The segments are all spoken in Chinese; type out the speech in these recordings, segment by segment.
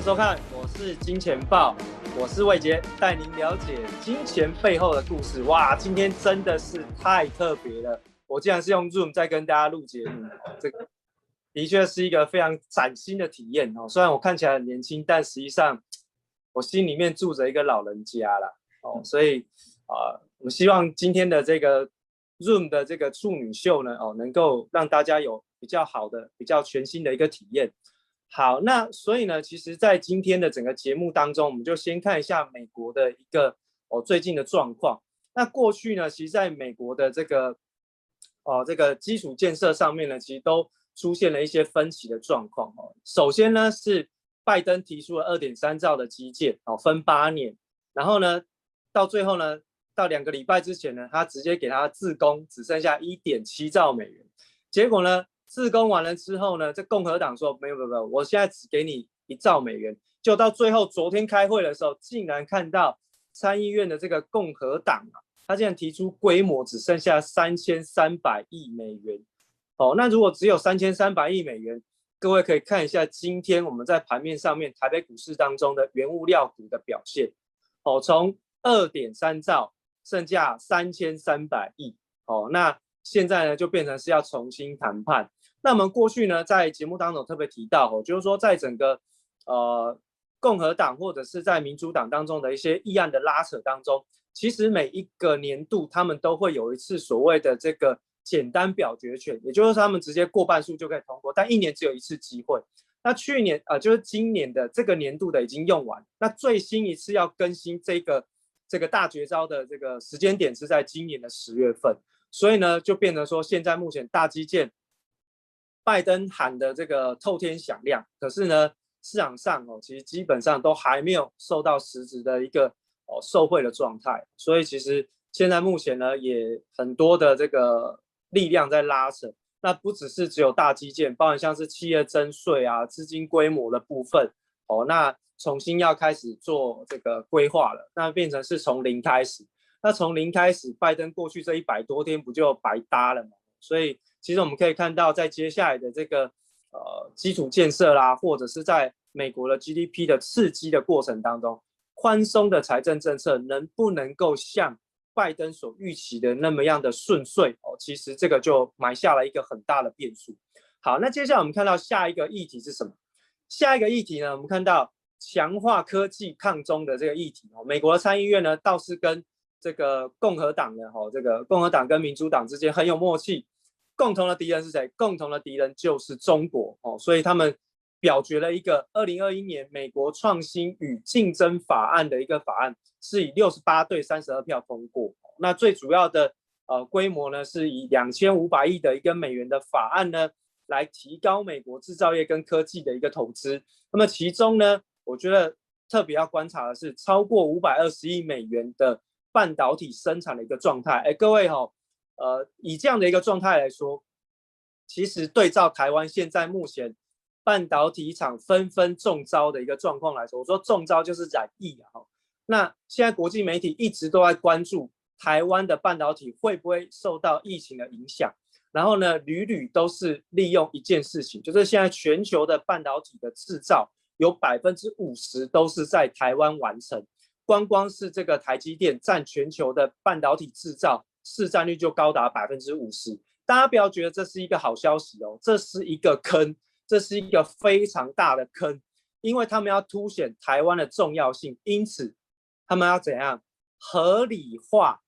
收看，我是金钱豹，我是魏杰，带您了解金钱背后的故事。哇，今天真的是太特别了，我竟然是用 Zoom 在跟大家录节目，这个的确是一个非常崭新的体验哦。虽然我看起来很年轻，但实际上我心里面住着一个老人家啦。哦。所以啊、我希望今天的这个 Zoom 的这个处女秀呢，哦，能够让大家有。比较好的、比较全新的一个体验。好，那所以呢，其实，在今天的整个节目当中，我们就先看一下美国的一个哦最近的状况。那过去呢，其实在美国的这个哦这个基础建设上面呢，其实都出现了一些分歧的状况哦。首先呢，是拜登提出了二点三兆的基建哦，分八年，然后呢，到最后呢，到两个礼拜之前呢，他直接给他自供只剩下一点七兆美元，结果呢，自攻完了之后呢，这共和党说没有没有没有，我现在只给你一兆美元。就到最后昨天开会的时候，竟然看到参议院的这个共和党啊，他竟然提出规模只剩下三千三百亿美元。哦，那如果只有三千三百亿美元，各位可以看一下今天我们在盘面上面台北股市当中的原物料股的表现。哦，从二点三兆剩下三千三百亿。哦，那现在呢就变成是要重新谈判。那我们过去呢，在节目当中特别提到哦，就是说在整个呃共和党或者是在民主党当中的一些议案的拉扯当中，其实每一个年度他们都会有一次所谓的这个简单表决权，也就是他们直接过半数就可以通过，但一年只有一次机会。那去年、呃，就是今年的这个年度的已经用完，那最新一次要更新这个这个大绝招的这个时间点是在今年的十月份，所以呢，就变成说现在目前大基建。拜登喊的这个透天响亮，可是呢，市场上哦，其实基本上都还没有受到实质的一个哦受惠的状态，所以其实现在目前呢，也很多的这个力量在拉扯，那不只是只有大基建，包含像是企业征税啊、资金规模的部分哦，那重新要开始做这个规划了，那变成是从零开始，那从零开始，拜登过去这一百多天不就白搭了吗？所以。其实我们可以看到，在接下来的这个呃基础建设啦，或者是在美国的 GDP 的刺激的过程当中，宽松的财政政策能不能够像拜登所预期的那么样的顺遂哦？其实这个就埋下了一个很大的变数。好，那接下来我们看到下一个议题是什么？下一个议题呢？我们看到强化科技抗中的这个议题哦。美国的参议院呢，倒是跟这个共和党的哈，这个共和党跟民主党之间很有默契。共同的敌人是谁？共同的敌人就是中国哦，所以他们表决了一个二零二一年美国创新与竞争法案的一个法案，是以六十八对三十二票通过。那最主要的呃规模呢，是以两千五百亿的一个美元的法案呢，来提高美国制造业跟科技的一个投资。那么其中呢，我觉得特别要观察的是超过五百二十亿美元的半导体生产的一个状态。哎，各位哈、呃，以这样的一个状态来说，其实对照台湾现在目前半导体厂纷纷中招的一个状况来说，我说中招就是染疫啊。那现在国际媒体一直都在关注台湾的半导体会不会受到疫情的影响，然后呢，屡屡都是利用一件事情，就是现在全球的半导体的制造有百分之五十都是在台湾完成，光光是这个台积电占全球的半导体制造。市占率就高达百分之五十，大家不要觉得这是一个好消息哦，这是一个坑，这是一个非常大的坑，因为他们要凸显台湾的重要性，因此他们要怎样？合理化、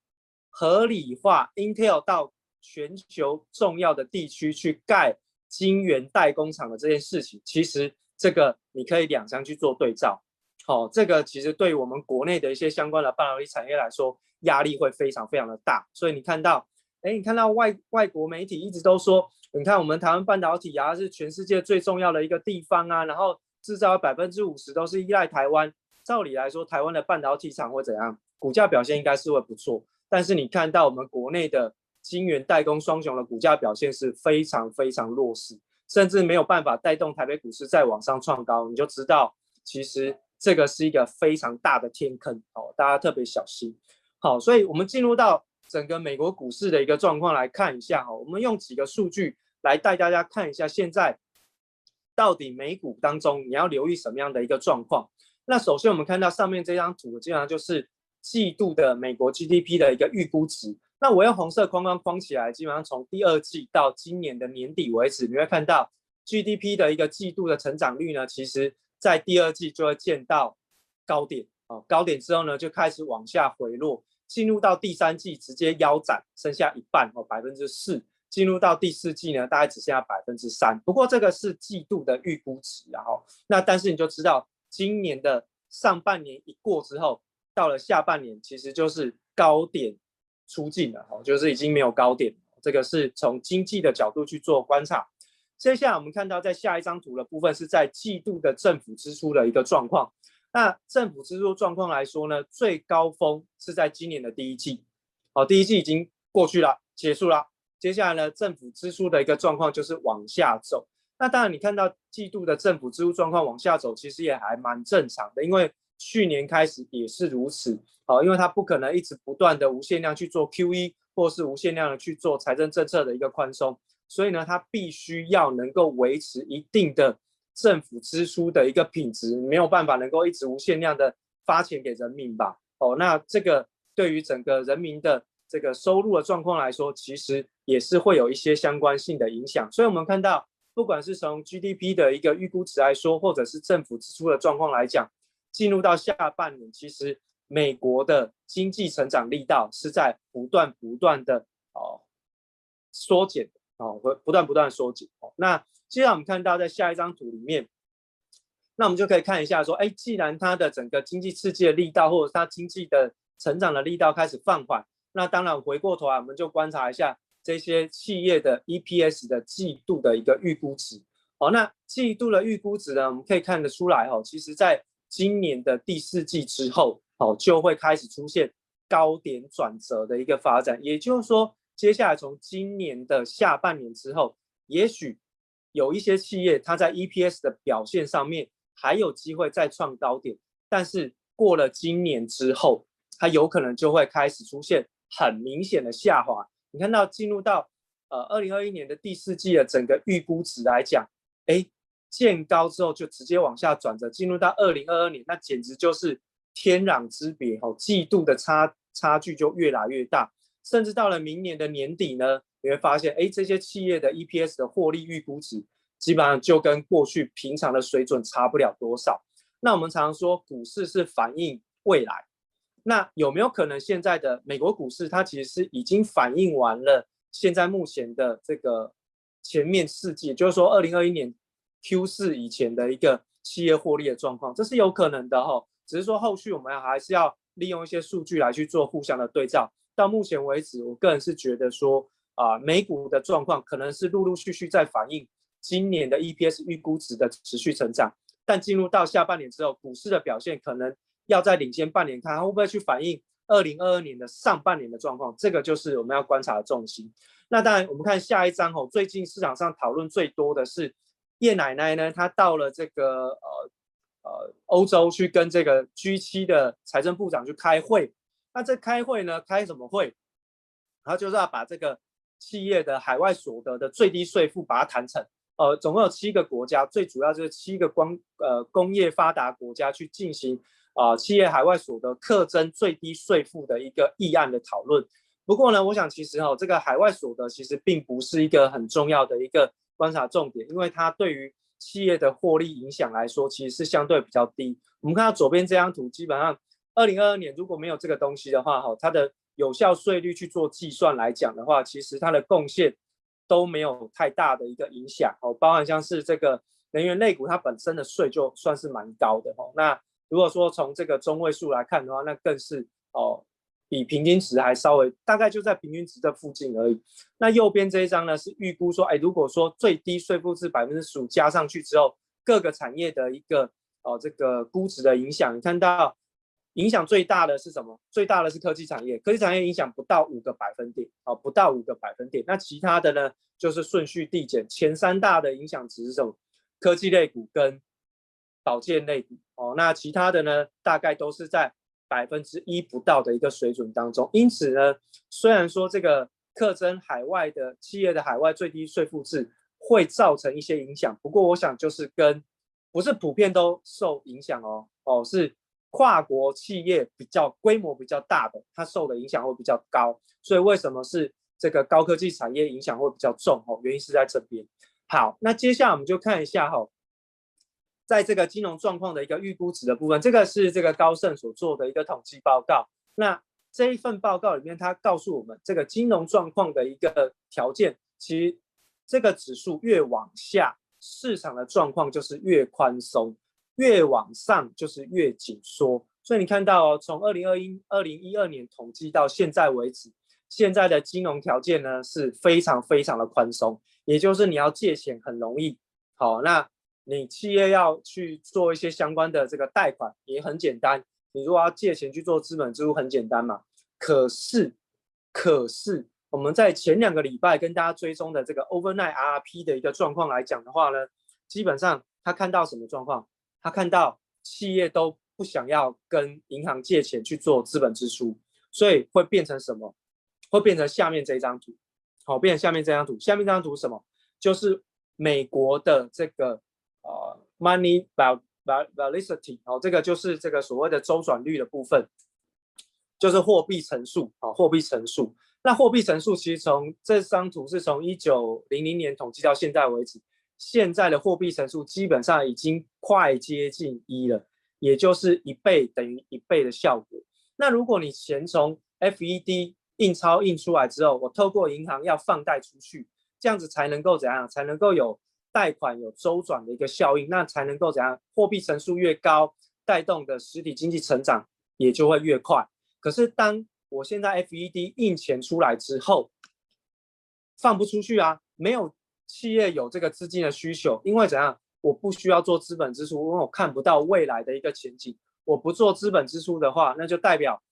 合理化 Intel 到全球重要的地区去盖晶圆代工厂的这件事情，其实这个你可以两相去做对照，哦，这个其实对于我们国内的一些相关的半导体产业来说。压力会非常非常的大，所以你看到，哎，你看到外外国媒体一直都说，你看我们台湾半导体啊是全世界最重要的一个地方啊，然后制造百分之五十都是依赖台湾。照理来说，台湾的半导体厂会怎样？股价表现应该是会不错。但是你看到我们国内的晶圆代工双雄的股价表现是非常非常弱势，甚至没有办法带动台北股市再往上创高，你就知道其实这个是一个非常大的天坑哦，大家特别小心。好，所以我们进入到整个美国股市的一个状况来看一下哈，我们用几个数据来带大家看一下现在到底美股当中你要留意什么样的一个状况？那首先我们看到上面这张图，基本上就是季度的美国 GDP 的一个预估值。那我用红色框框框起来，基本上从第二季到今年的年底为止，你会看到 GDP 的一个季度的成长率呢，其实在第二季就会见到高点哦，高点之后呢就开始往下回落，进入到第三季直接腰斩，剩下一半哦，百分之四。进入到第四季呢，大概只剩下百分之三。不过这个是季度的预估值，然后那但是你就知道，今年的上半年一过之后，到了下半年其实就是高点出尽了，哦，就是已经没有高点。这个是从经济的角度去做观察。接下来我们看到在下一张图的部分是在季度的政府支出的一个状况。那政府支出状况来说呢，最高峰是在今年的第一季，好，第一季已经过去了，结束了。接下来呢，政府支出的一个状况就是往下走。那当然，你看到季度的政府支出状况往下走，其实也还蛮正常的，因为去年开始也是如此。好，因为它不可能一直不断的无限量去做 QE，或是无限量的去做财政政策的一个宽松，所以呢，它必须要能够维持一定的政府支出的一个品质，没有办法能够一直无限量的发钱给人民吧？哦，那这个对于整个人民的这个收入的状况来说，其实也是会有一些相关性的影响。所以，我们看到，不管是从 GDP 的一个预估值来说，或者是政府支出的状况来讲，进入到下半年，其实美国的经济成长力道是在不断不断的哦缩减哦，会不断不断收紧哦。那接下来我们看到在下一张图里面，那我们就可以看一下说，哎，既然它的整个经济刺激的力道，或者它经济的成长的力道开始放缓。那当然，回过头来，我们就观察一下这些企业的 EPS 的季度的一个预估值。好，那季度的预估值呢，我们可以看得出来，哦，其实在今年的第四季之后，哦，就会开始出现高点转折的一个发展。也就是说，接下来从今年的下半年之后，也许有一些企业它在 EPS 的表现上面还有机会再创高点，但是过了今年之后，它有可能就会开始出现。很明显的下滑，你看到进入到呃二零二一年的第四季的整个预估值来讲，哎，见高之后就直接往下转折，进入到二零二二年，那简直就是天壤之别哦，季度的差差距就越来越大，甚至到了明年的年底呢，你会发现，哎，这些企业的 EPS 的获利预估值基本上就跟过去平常的水准差不了多少。那我们常常说，股市是反映未来。那有没有可能现在的美国股市，它其实是已经反映完了现在目前的这个前面四季，就是说二零二一年 Q 四以前的一个企业获利的状况，这是有可能的哈。只是说后续我们还是要利用一些数据来去做互相的对照。到目前为止，我个人是觉得说啊，美股的状况可能是陆陆续续在反映今年的 EPS 预估值的持续成长，但进入到下半年之后，股市的表现可能。要在领先半年，看会不会去反映二零二二年的上半年的状况，这个就是我们要观察的重心。那当然，我们看下一张哦，最近市场上讨论最多的是叶奶奶呢，她到了这个呃呃欧洲去跟这个 G7 的财政部长去开会。那这开会呢，开什么会？然后就是要把这个企业的海外所得的最低税负把它谈成。呃，总共有七个国家，最主要就是七个光呃工业发达国家去进行。啊，企业海外所得课征最低税负的一个议案的讨论。不过呢，我想其实哈，这个海外所得其实并不是一个很重要的一个观察重点，因为它对于企业的获利影响来说，其实是相对比较低。我们看到左边这张图，基本上二零二二年如果没有这个东西的话，哈，它的有效税率去做计算来讲的话，其实它的贡献都没有太大的一个影响哦。包含像是这个能源类股，它本身的税就算是蛮高的哦。那如果说从这个中位数来看的话，那更是哦，比平均值还稍微大概就在平均值的附近而已。那右边这一张呢，是预估说，哎，如果说最低税负是百分之十五加上去之后，各个产业的一个哦这个估值的影响，你看到影响最大的是什么？最大的是科技产业，科技产业影响不到五个百分点，哦，不到五个百分点。那其他的呢，就是顺序递减，前三大的影响值是什么？科技类股跟保健类股哦，那其他的呢，大概都是在百分之一不到的一个水准当中。因此呢，虽然说这个课征海外的企业的海外最低税负制会造成一些影响。不过我想就是跟不是普遍都受影响哦，哦是跨国企业比较规模比较大的，它受的影响会比较高。所以为什么是这个高科技产业影响会比较重？哦，原因是在这边。好，那接下来我们就看一下哈、哦，在这个金融状况的一个预估值的部分，这个是这个高盛所做的一个统计报告。那这一份报告里面，它告诉我们，这个金融状况的一个条件，其实这个指数越往下，市场的状况就是越宽松；越往上就是越紧缩。所以你看到哦，从二零二一、二零一二年统计到现在为止，现在的金融条件呢是非常非常的宽松。也就是你要借钱很容易，好，那你企业要去做一些相关的这个贷款也很简单。你如果要借钱去做资本支出很简单嘛。可是，可是我们在前两个礼拜跟大家追踪的这个 overnight RRP 的一个状况来讲的话呢，基本上他看到什么状况？他看到企业都不想要跟银行借钱去做资本支出，所以会变成什么？会变成下面这张图。好，变成下面这张图。下面这张图什么？就是美国的这个呃 money volatility 哦，这个就是这个所谓的周转率的部分，就是货币乘数啊，货币乘数。那货币乘数其实从这张图是从一九零零年统计到现在为止，现在的货币乘数基本上已经快接近一了，也就是一倍等于一倍的效果。那如果你钱从 FED 印钞印出来之后，我透过银行要放贷出去，这样子才能够怎样？才能够有贷款有周转的一个效应，那才能够怎样？货币乘数越高，带动的实体经济成长也就会越快。可是当我现在 FED 印钱出来之后，放不出去啊，没有企业有这个资金的需求，因为怎样？我不需要做资本支出，因为我看不到未来的一个前景。我不做资本支出的话，那就代表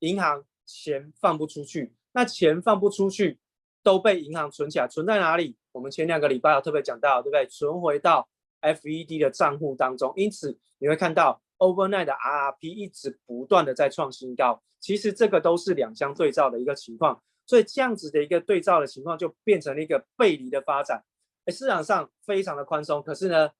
银行。钱放不出去，那钱放不出去，都被银行存起来，存在哪里？我们前两个礼拜有特别讲到，对不对？存回到 FED 的账户当中，因此你会看到 overnight 的 RRP 一直不断的在创新高。其实这个都是两相对照的一个情况，所以这样子的一个对照的情况就变成了一个背离的发展。哎，市场上非常的宽松，可是呢，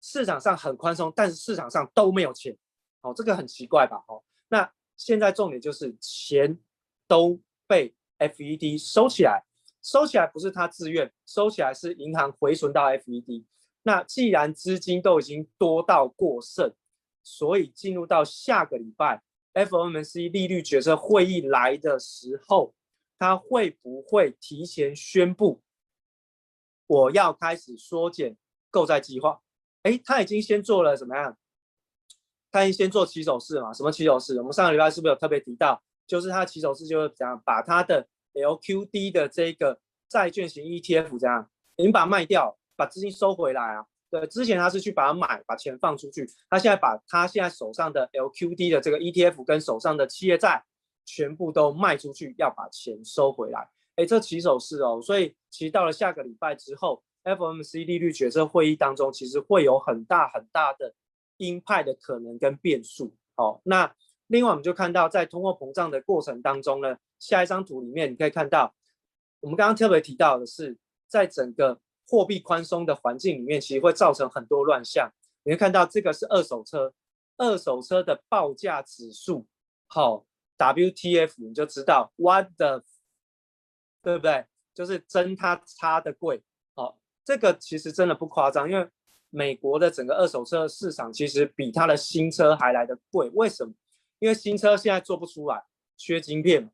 市场上很宽松，但是市场上都没有钱，哦，这个很奇怪吧？哦，那。现在重点就是钱都被 FED 收起来，收起来不是他自愿，收起来是银行回存到 FED。那既然资金都已经多到过剩，所以进入到下个礼拜 FOMC 利率决策会议来的时候，他会不会提前宣布我要开始缩减购债计划？诶，他已经先做了怎么样？他已经先做起手式嘛？什么起手式？我们上个礼拜是不是有特别提到？就是他起手式就是怎样把他的 LQD 的这个债券型 ETF 这样，已经把卖掉，把资金收回来啊。对，之前他是去把它买，把钱放出去。他现在把他现在手上的 LQD 的这个 ETF 跟手上的企业债全部都卖出去，要把钱收回来。哎，这起手式哦。所以其实到了下个礼拜之后，FOMC 利率决策会议当中，其实会有很大很大的。鹰派的可能跟变数，好，那另外我们就看到，在通货膨胀的过程当中呢，下一张图里面你可以看到，我们刚刚特别提到的是，在整个货币宽松的环境里面，其实会造成很多乱象。你会看到这个是二手车，二手车的报价指数，好，WTF，你就知道 What the，对不对？就是真它差的贵，好，这个其实真的不夸张，因为。美国的整个二手车市场其实比它的新车还来得贵，为什么？因为新车现在做不出来，缺晶片。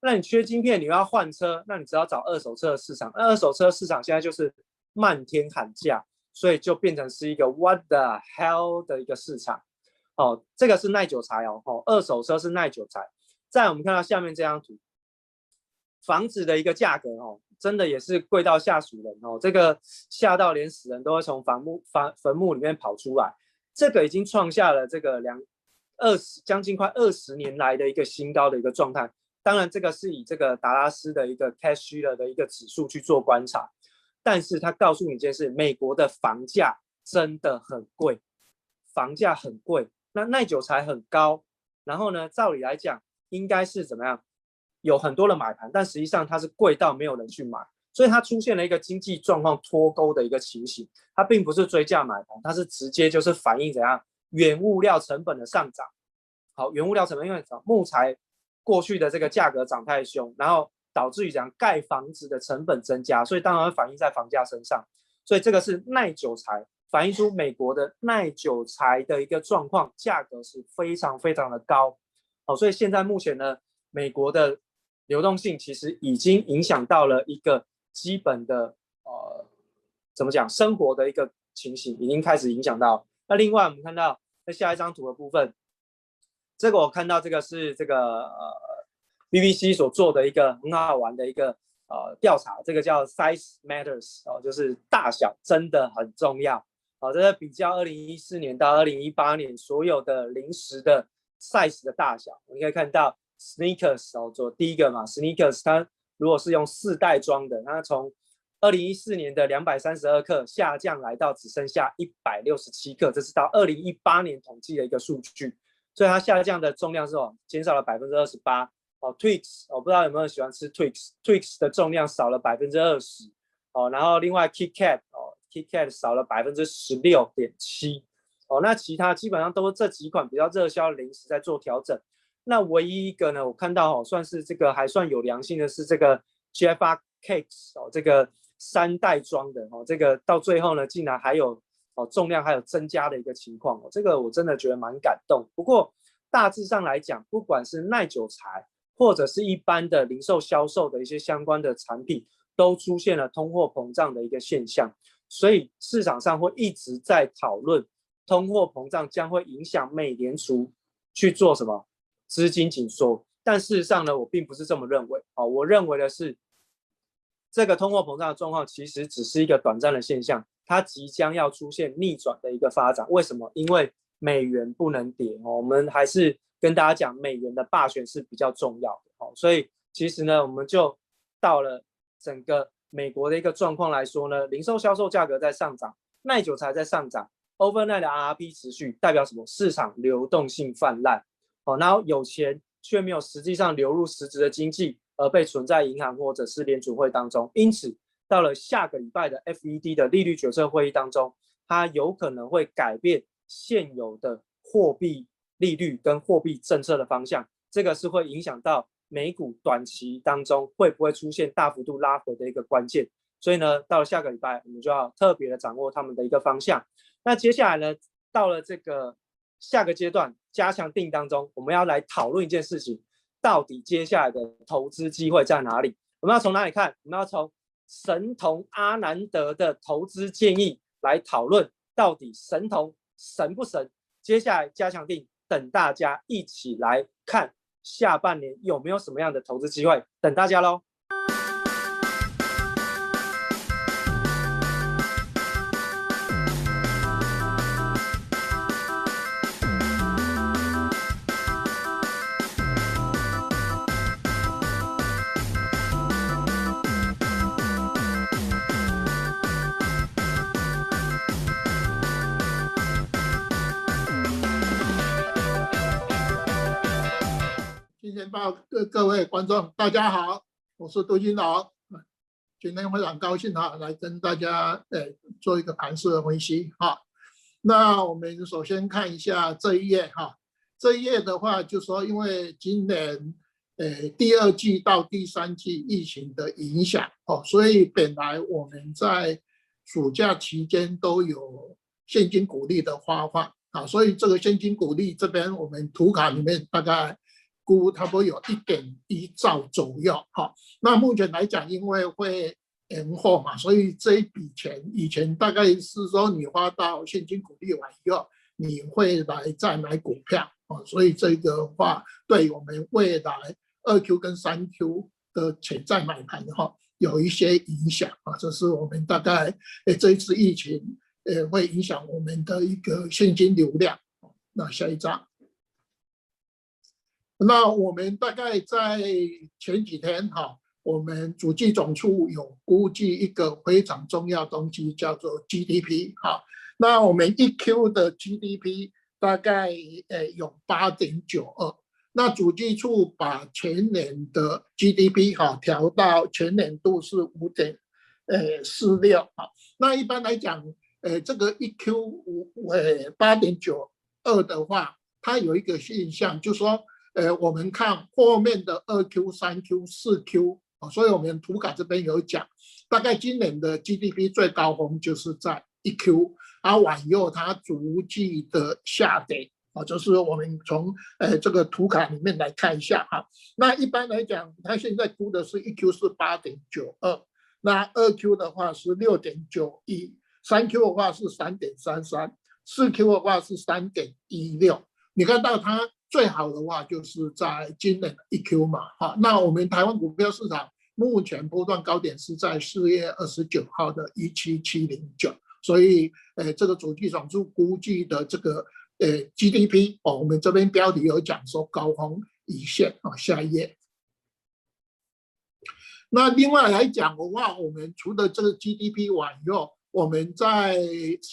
那你缺晶片，你要换车，那你只要找二手车的市场。那二手车市场现在就是漫天喊价，所以就变成是一个 what the hell 的一个市场。哦，这个是耐久材哦，哦，二手车是耐久材。再我们看到下面这张图，房子的一个价格哦。真的也是贵到吓死人哦，这个吓到连死人都会从坟墓坟坟墓里面跑出来，这个已经创下了这个两二十将近快二十年来的一个新高的一个状态。当然，这个是以这个达拉斯的一个 cashier 的一个指数去做观察，但是他告诉你一件事：美国的房价真的很贵，房价很贵，那耐久才很高。然后呢，照理来讲，应该是怎么样？有很多的买盘，但实际上它是贵到没有人去买，所以它出现了一个经济状况脱钩的一个情形。它并不是追价买盘，它是直接就是反映怎样原物料成本的上涨。好，原物料成本因为木材过去的这个价格涨太凶，然后导致于讲盖房子的成本增加，所以当然会反映在房价身上。所以这个是耐久材。反映出美国的耐久材的一个状况，价格是非常非常的高，哦，所以现在目前呢，美国的流动性其实已经影响到了一个基本的呃，怎么讲，生活的一个情形，已经开始影响到。那另外我们看到在下一张图的部分，这个我看到这个是这个呃 BBC 所做的一个很好玩的一个呃调查，这个叫 Size Matters 哦，就是大小真的很重要。好，这是比较二零一四年到二零一八年所有的零食的 size 的大小。你可以看到 Snickers 哦，做第一个嘛，Snickers 它如果是用四袋装的，它从二零一四年的两百三十二克下降来到只剩下一百六十七克，这是到二零一八年统计的一个数据。所以它下降的重量是哦，减少了百分之二十八。哦，Twix，我不知道有没有人喜欢吃 Twix，Twix 的重量少了百分之二十。哦，然后另外 KitKat 哦。KitKat 少了百分之十六点七哦，那其他基本上都是这几款比较热销的零食在做调整。那唯一一个呢，我看到哦，算是这个还算有良心的是这个 Jaffa Cakes 哦，这个三袋装的哦，这个到最后呢，竟然还有哦重量还有增加的一个情况哦，这个我真的觉得蛮感动。不过大致上来讲，不管是耐久材或者是一般的零售销售的一些相关的产品，都出现了通货膨胀的一个现象。所以市场上会一直在讨论通货膨胀将会影响美联储去做什么资金紧缩，但事实上呢，我并不是这么认为。哦，我认为的是这个通货膨胀的状况其实只是一个短暂的现象，它即将要出现逆转的一个发展。为什么？因为美元不能跌哦。我们还是跟大家讲，美元的霸权是比较重要的哦。所以其实呢，我们就到了整个。美国的一个状况来说呢，零售销售价格在上涨，耐久材在上涨，overnight 的 RRP 持续，代表什么？市场流动性泛滥，哦，然后有钱却没有实际上流入实质的经济，而被存在银行或者是联储会当中。因此，到了下个礼拜的 FED 的利率决策会议当中，它有可能会改变现有的货币利率跟货币政策的方向，这个是会影响到。美股短期当中会不会出现大幅度拉回的一个关键？所以呢，到了下个礼拜，我们就要特别的掌握他们的一个方向。那接下来呢，到了这个下个阶段加强定当中，我们要来讨论一件事情：到底接下来的投资机会在哪里？我们要从哪里看？我们要从神童阿南德的投资建议来讨论，到底神童神不神？接下来加强定，等大家一起来看。下半年有没有什么样的投资机会？等大家喽。报各各位观众，大家好，我是杜金龙。今天非常高兴哈，来跟大家诶做一个盘势的分析哈。那我们首先看一下这一页哈，这一页的话就说，因为今年诶第二季到第三季疫情的影响哦，所以本来我们在暑假期间都有现金股利的发放啊，所以这个现金股利这边我们图卡里面大概。估差不多有一点一兆左右，哈。那目前来讲，因为会延后嘛，所以这一笔钱以前大概是说你花到现金股利完以后，你会来再买股票，哦。所以这个话对我们未来二 Q 跟三 Q 的潜在买盘的话，有一些影响啊。这是我们大概诶这一次疫情诶会影响我们的一个现金流量。那下一张。那我们大概在前几天哈，我们主计总处有估计一个非常重要东西，叫做 GDP 哈。那我们一 Q 的 GDP 大概呃有八点九二，那主计处把全年的 GDP 哈调到全年度是五点呃四六啊。那一般来讲，呃这个一 Q 五呃八点九二的话，它有一个现象，就是说，呃我们看后面的二 Q、三 Q、四 Q 啊，所以我们图卡这边有讲，大概今年的 GDP 最高峰就是在一 Q，而往后它逐季的下跌。啊，就是我们从呃这个图卡里面来看一下哈。那一般来讲，它现在估的是一 Q 是八点九二，那二 Q 的话是六点九一，三 Q 的话是三点三三，四 Q 的话是三点一六。你看到它最好的话就是在今年的一 Q 嘛，哈。那我们台湾股票市场目前波段高点是在四月二十九号的一七七零九，所以呃这个主计总处估计的这个。呃，GDP 哦，我们这边标题有讲说高峰已现啊，下一页。那另外来讲的话，我们除了这个 GDP 完以后，我们在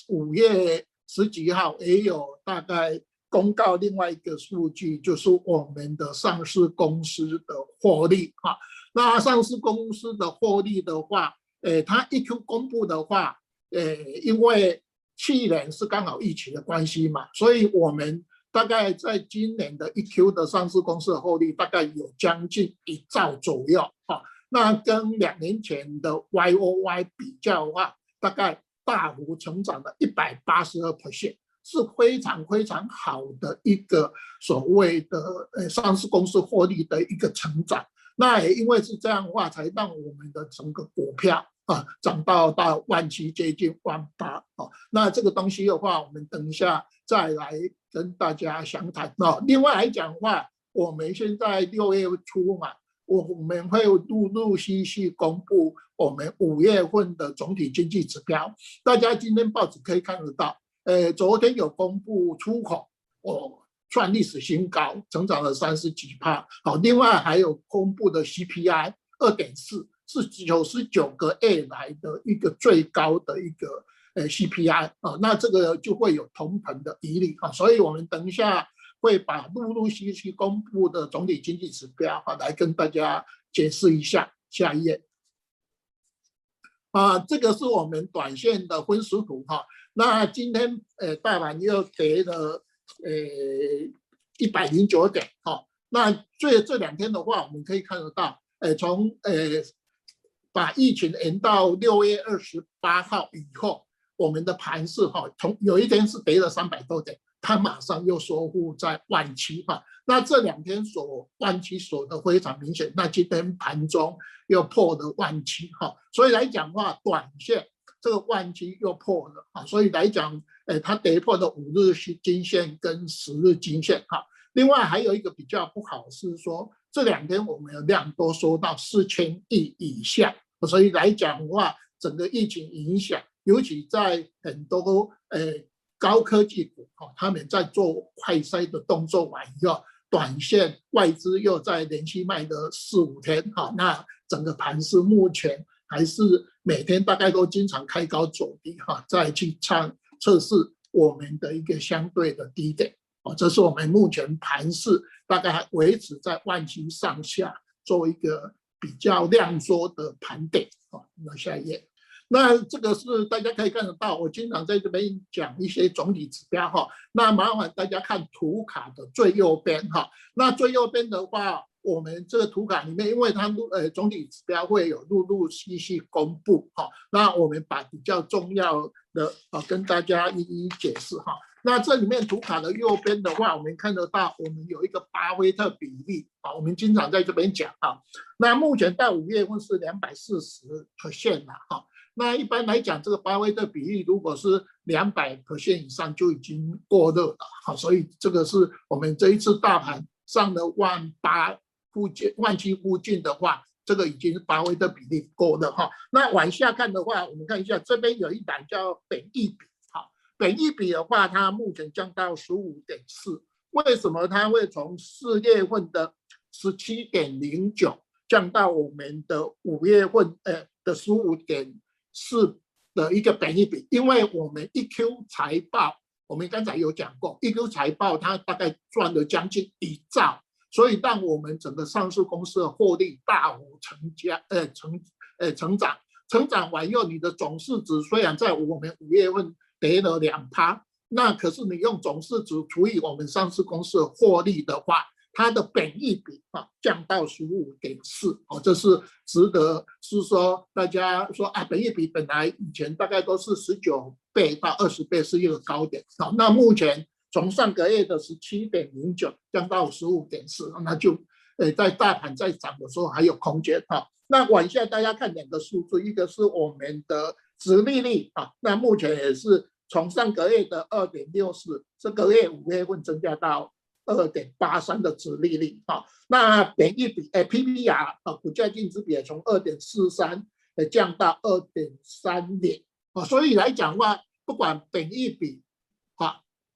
五月十几号也有大概公告另外一个数据，就是我们的上市公司的获利啊。那上市公司的获利的话，呃，它一 Q 公布的话，呃，因为去年是刚好疫情的关系嘛，所以我们大概在今年的一 Q 的上市公司的获利大概有将近一兆左右啊。那跟两年前的 YOY 比较的话，大概大幅成长了一百八十二 percent，是非常非常好的一个所谓的呃上市公司获利的一个成长。那也因为是这样的话，才让我们的整个股票。啊，涨到到万七接近万八啊，那这个东西的话，我们等一下再来跟大家详谈啊。另外来讲的话，我们现在六月初嘛，我我们会陆陆续续公布我们五月份的总体经济指标。大家今天报纸可以看得到，呃，昨天有公布出口，哦，创历史新高，成长了三十几趴。好，另外还有公布的 CPI 二点四。是九十九个月来的一个最高的一个呃 CPI 啊，那这个就会有通膨的疑虑啊，所以我们等一下会把陆陆续续公布的总体经济指标啊来跟大家解释一下。下一页啊，这个是我们短线的分时图哈。那今天呃大盘又跌了呃一百零九点哈。那这这两天的话，我们可以看得到，呃从呃。把疫情延到六月二十八号以后，我们的盘势哈，从有一天是跌了三百多点，它马上又收复在万七哈。那这两天所万七锁的非常明显，那今天盘中又破了万七哈。所以来讲的话，短线这个万七又破了啊。所以来讲，诶，它跌破了五日均线跟十日均线哈。另外还有一个比较不好是说，这两天我们的量都缩到四千亿以下。所以来讲的话，整个疫情影响，尤其在很多呃高科技股哈，他们在做快筛的动作完以后，短线外资又在连续卖了四五天哈，那整个盘是目前还是每天大概都经常开高走低哈，再去测测试我们的一个相对的低点啊，这是我们目前盘势大概还维持在万七上下做一个。比较量缩的盘点啊，那下一页，那这个是大家可以看得到，我经常在这边讲一些总体指标哈，那麻烦大家看图卡的最右边哈，那最右边的话，我们这个图卡里面，因为它陆呃总体指标会有陆陆续续公布哈，那我们把比较重要的啊跟大家一一解释哈。那这里面图卡的右边的话，我们看得到，我们有一个巴菲特比例啊，我们经常在这边讲啊。那目前到五月份是两百四十和线了哈。那一般来讲，这个巴菲特比例如果是两百和线以上，就已经过热了哈。所以这个是我们这一次大盘上了万八附近、万七附近的话，这个已经是巴菲特比例够了哈。那往下看的话，我们看一下这边有一档叫本益比。本益比的话，它目前降到十五点四，为什么它会从四月份的十七点零九降到我们的五月份呃的十五点四的一个本益比？因为我们一 Q 财报，我们刚才有讲过，一 Q 财报它大概赚了将近一兆，所以让我们整个上市公司的获利大幅成加呃成呃成长。成长完以后，你的总市值虽然在我们五月份跌了两趴，那可是你用总市值除以我们上市公司的获利的话，它的本益比啊降到十五点四哦，这是值得是说大家说啊，本益比本来以前大概都是十九倍到二十倍是一个高点啊，那目前从上个月的十七点零九降到十五点四，那就诶在大盘在涨的时候还有空间啊。那往下大家看两个数字，一个是我们的殖利率啊，那目前也是从上个月的二点六四，这个月五月份增加到。二点八三的殖利率啊，那本一比诶 PBR 啊，股价净值比也从二点四三呃降到二点三零啊，所以来讲的话，不管本一比、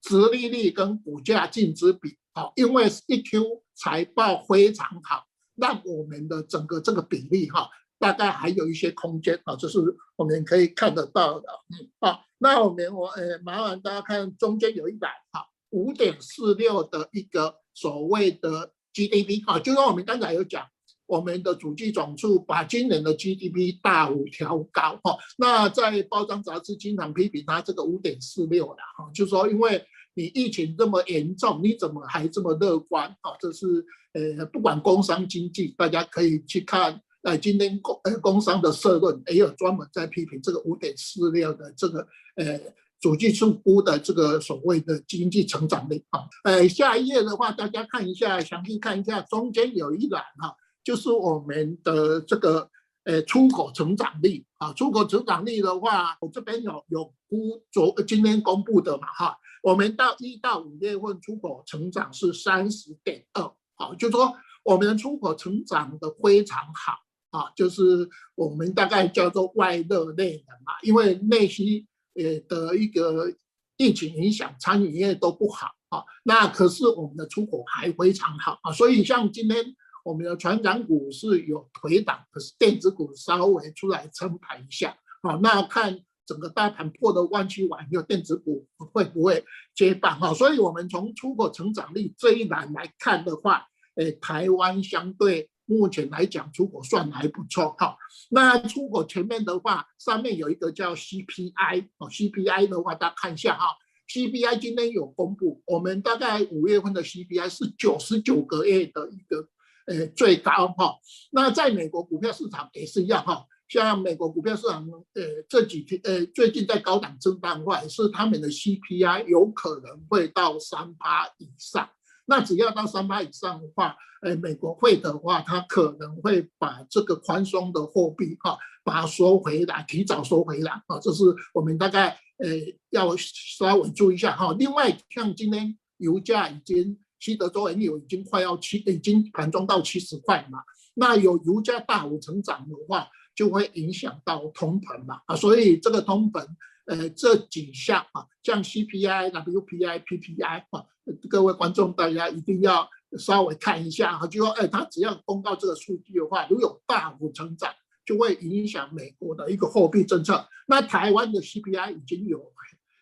殖利率跟股价净值比啊，因为一 Q 财报非常好，让我们的整个这个比例哈，大概还有一些空间啊，这是我们可以看得到的。嗯，好，那我们我呃麻烦大家看中间有一百哈。五点四六的一个所谓的 GDP 啊，就像我们刚才有讲，我们的主计总处把今年的 GDP 大幅调高哈。那在包装杂志经常批评他这个五点四六的哈，就说因为你疫情这么严重，你怎么还这么乐观啊？这是呃，不管工商经济，大家可以去看呃，今天工呃工商的社论也有专门在批评这个五点四六的这个呃。主计处估的这个所谓的经济成长率啊，呃，下一页的话，大家看一下，详细看一下，中间有一栏哈，就是我们的这个呃出口成长率啊，出口成长率的话，我这边有有估昨今天公布的嘛哈，我们到一到五月份出口成长是三十点二，好，就说我们的出口成长的非常好啊，就是我们大概叫做外热内冷嘛，因为内需。呃的一个疫情影响，餐饮业都不好啊。那可是我们的出口还非常好啊。所以像今天我们的船长股是有回档，可是电子股稍微出来撑盘一下好。那看整个大盘破的弯曲完以后，电子股会不会接棒哈？所以我们从出口成长率这一栏来看的话，诶，台湾相对。目前来讲，出口算还不错哈。那出口前面的话，上面有一个叫 CPI 哦，CPI 的话，大家看一下哈。CPI 今天有公布，我们大概五月份的 CPI 是九十九个月的一个呃最高哈。那在美国股票市场也是一样哈，像美国股票市场呃这几天呃最近在高档震荡的话，是他们的 CPI 有可能会到三趴以上。那只要到三趴以上的话，呃，美国会的话，它可能会把这个宽松的货币哈，把它收回来，提早收回来啊，这是我们大概呃要稍微注意一下哈。另外，像今天油价已经西德州原油已经快要七，已经盘中到七十块嘛，那有油价大幅成长的话，就会影响到通膨嘛啊，所以这个通膨。呃，这几项啊，像 CPI、WPI、PPI 啊，各位观众大家一定要稍微看一下哈，就说，哎，它只要公告这个数据的话，如有大幅成长，就会影响美国的一个货币政策。那台湾的 CPI 已经有，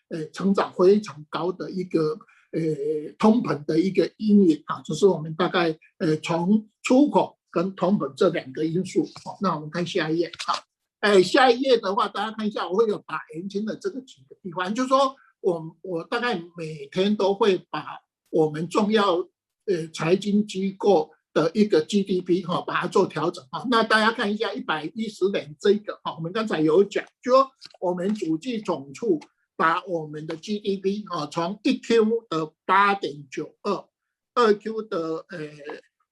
呃，成长非常高的一个，呃，通膨的一个阴影啊，就是我们大概，呃，从出口跟通膨这两个因素。好，那我们看下一页哈。哎，下一页的话，大家看一下，我会有把年轻的这个几个地方，就是说我我大概每天都会把我们重要呃财经机构的一个 GDP 哈，把它做调整哈。那大家看一下一百一十年这个哈，我们刚才有讲，就说我们主计总处把我们的 GDP 哈，从一 Q 的八点九二，二 Q 的呃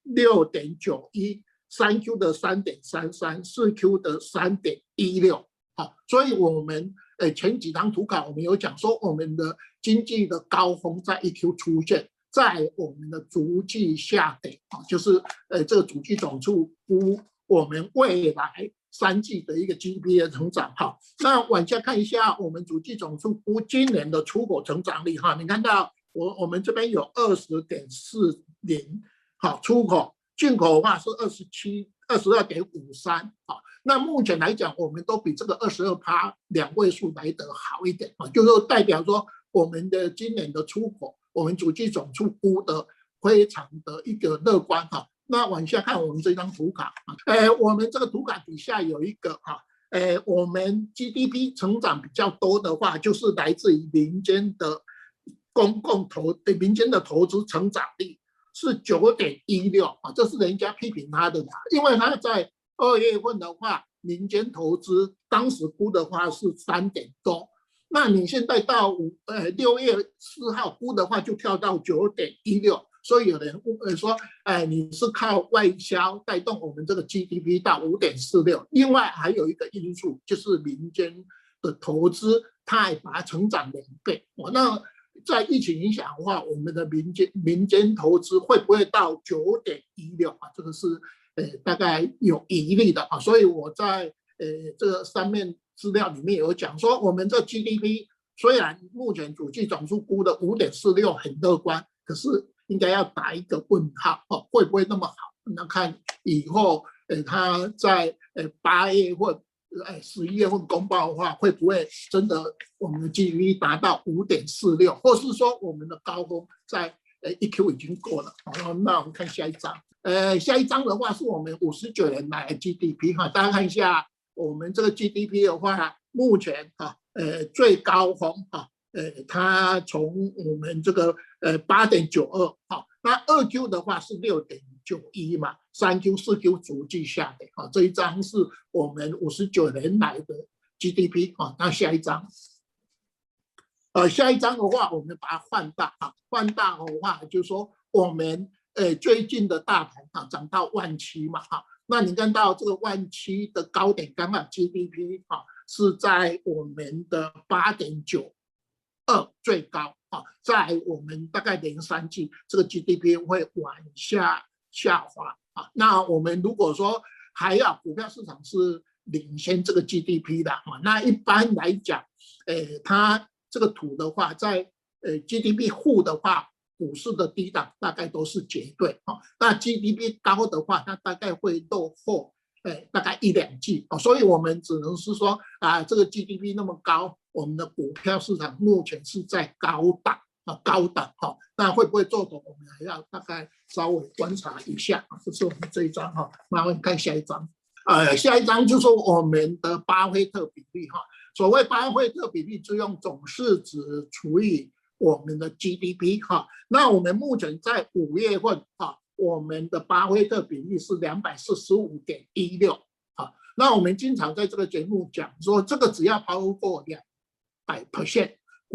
六点九一。三 Q 的三点三三，四 Q 的三点一六，好，所以我们诶前几张图卡我们有讲说，我们的经济的高峰在一 Q 出现，在我们的逐季下跌。啊，就是呃这个主计总处估我们未来三季的一个 GDP 的成长，好，那往下看一下我们主计总处估今年的出口成长率。哈，你看到我我们这边有二十点四零，好，出口。进口的话是二十七二十二点五三啊，那目前来讲，我们都比这个二十二趴两位数来得好一点啊，就是代表说我们的今年的出口，我们主计总出估的非常的一个乐观哈。那往下看我们这张图卡啊，呃，我们这个图卡底下有一个哈，呃，我们 GDP 成长比较多的话，就是来自于民间的公共投，对民间的投资成长率是九点一六啊，这是人家批评他的啦，因为他在二月份的话，民间投资当时估的话是三点多，那你现在到五呃六月四号估的话，就跳到九点一六。所以有人问说，哎，你是靠外销带动我们这个 GDP 到五点四六，另外还有一个因素就是民间的投资，太把成长两倍。我，那在疫情影响的话，我们的民间民间投资会不会到九点一六啊？这个是呃大概有疑虑的啊。所以我在呃这个上面资料里面有讲说，我们这 GDP 虽然目前主计总数估的五点四六很乐观，可是。应该要打一个问号哦，会不会那么好？那看以后，呃，他在呃八月份、哎十一月份公报的话，会不会真的我们的 GDP 达到五点四六，或是说我们的高峰在呃一 Q 已经过了？好，那我们看下一张，呃，下一张的话是我们五十九年来 GDP 哈，大家看一下我们这个 GDP 的话，目前哈，呃，最高峰哈。呃，它从我们这个呃八点九二，好，那二 Q 的话是六点九一嘛，三 Q 四 Q 逐季下跌，啊，这一张是我们五十九年来的 GDP，啊，那下一张，呃，下一张的话，我们把它放大，啊，放大的话就是说我们呃最近的大盘啊涨到万七嘛，哈，那你看到这个万七的高点刚好 GDP 啊是在我们的八点九。二最高啊，在我们大概连三季，这个 GDP 会往下下滑啊。那我们如果说还要股票市场是领先这个 GDP 的啊，那一般来讲，诶，它这个图的话，在呃 GDP 负的话，股市的低档大概都是绝对啊。那 GDP 高的话，它大概会落后，诶，大概一两季啊。所以我们只能是说啊，这个 GDP 那么高。我们的股票市场目前是在高档啊，高档哈，那会不会做多？我们还要大概稍微观察一下。这是我们这一张哈，麻烦看下一张。呃，下一张就是我们的巴菲特比例哈。所谓巴菲特比例，就用总市值除以我们的 GDP 哈。那我们目前在五月份啊，我们的巴菲特比例是两百四十五点一六啊。那我们经常在这个节目讲说，这个只要超过两。百 percent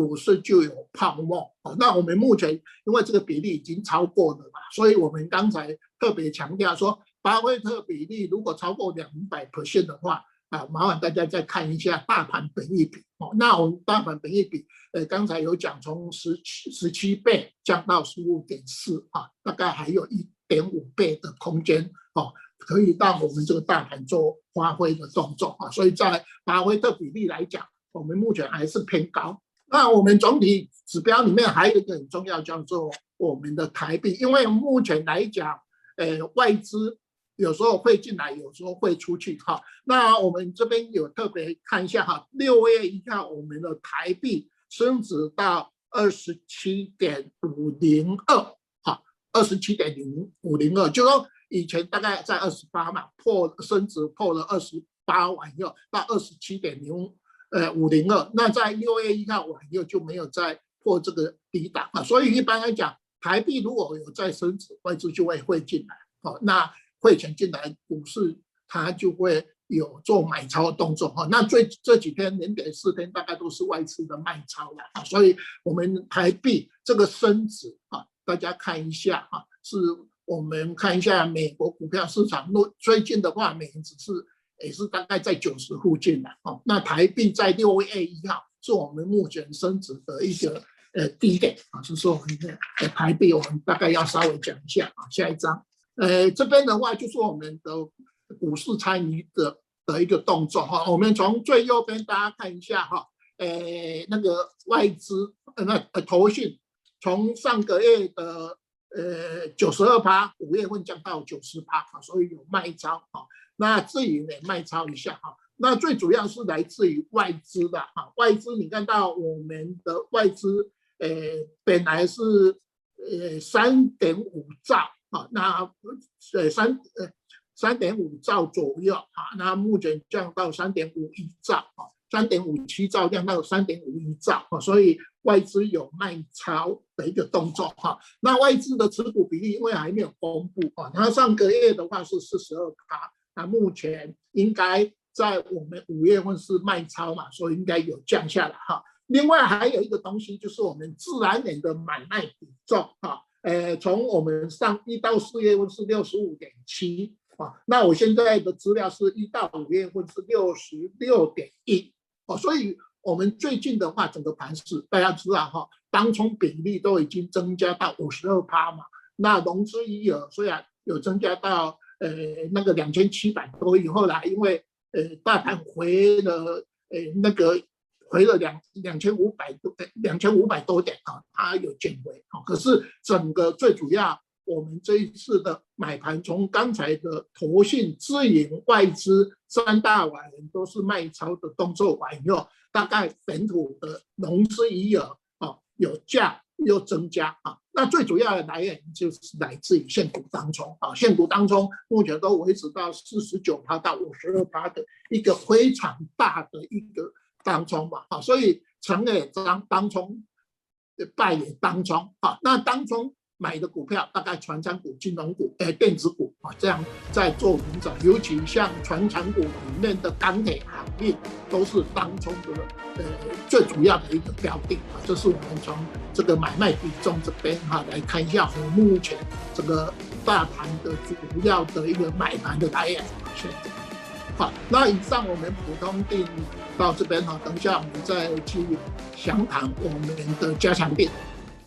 股市就有泡沫哦。那我们目前因为这个比例已经超过了嘛，所以我们刚才特别强调说，巴菲特比例如果超过两百 percent 的话啊，麻烦大家再看一下大盘本益比哦。那我们大盘本益比，呃，刚才有讲从十七十七倍降到十五点四啊，大概还有一点五倍的空间哦，可以让我们这个大盘做发挥的动作啊。所以在巴菲特比例来讲。我们目前还是偏高。那我们总体指标里面还有一个很重要，叫做我们的台币。因为目前来讲，呃，外资有时候会进来，有时候会出去哈。那我们这边有特别看一下哈，六月一号我们的台币升值到二十七点五零二，哈，二十七点零五零二，就说以前大概在二十八嘛，破升值破了二十八完以后到二十七点零。呃，五零二，那在六月一号晚又就没有再破这个低档啊，所以一般来讲，台币如果有再升值，外资就会汇进来，好，那汇钱进来，股市它就会有做买超的动作哈。那最这几天零点四天，大概都是外资的卖超了啊，所以我们台币这个升值啊，大家看一下啊，是我们看一下美国股票市场，最近的话，美元只是。也是大概在九十附近的哦。那台币在六月一号是我们目前升值的一个呃低点啊，是说我们的台币，我们大概要稍微讲一下啊。下一张，呃，这边的话就是我们的股市参与的的一个动作哈。我们从最右边大家看一下哈，呃，那个外资呃那呃投信从上个月的呃九十二趴，五月份降到九十趴啊，所以有卖超啊。那至于呢，卖超一下哈，那最主要是来自于外资的哈，外资你看到我们的外资，呃，本来是呃三点五兆啊，那呃三呃三点五兆左右啊，那目前降到三点五一兆啊，三点五七兆降到三点五一兆啊，所以外资有卖超的一个动作哈。那外资的持股比例因为还没有公布啊，它上个月的话是四十二趴，那目前应该在我们五月份是卖超嘛，所以应该有降下来哈。另外还有一个东西就是我们自然人的买卖比重哈，呃，从我们上一到四月份是六十五点七。啊，那我现在的资料是一到五月份是六十六点一，哦，所以我们最近的话，整个盘市大家知道哈，当冲比例都已经增加到五十二趴嘛，那融资余额虽然有增加到呃那个两千七百多以，后啦因为呃大盘回了呃那个回了两两千五百多两千五百多点啊，它有减回啊，可是整个最主要。我们这一次的买盘，从刚才的投信、自营、外资三大碗人都是卖超的动作完以后，大概本土的融资余额啊有价又增加啊。那最主要的来源就是来自于现股当中啊，现股当中目前都维持到四十九趴到五十二趴的一个非常大的一个当中嘛啊，所以成也当当冲，败也当冲啊。那当冲。买的股票大概传产股、金融股、呃电子股啊，这样在做轮涨，尤其像传产股里面的钢铁行业，都是当中的呃最主要的一个标的啊。这是我们从这个买卖比重这边哈来看一下，我们目前这个大盘的主要的一个买盘的来源。谢谢。好，那以上我们普通錠到这边哈，等一下我们再去详谈我们的加强錠。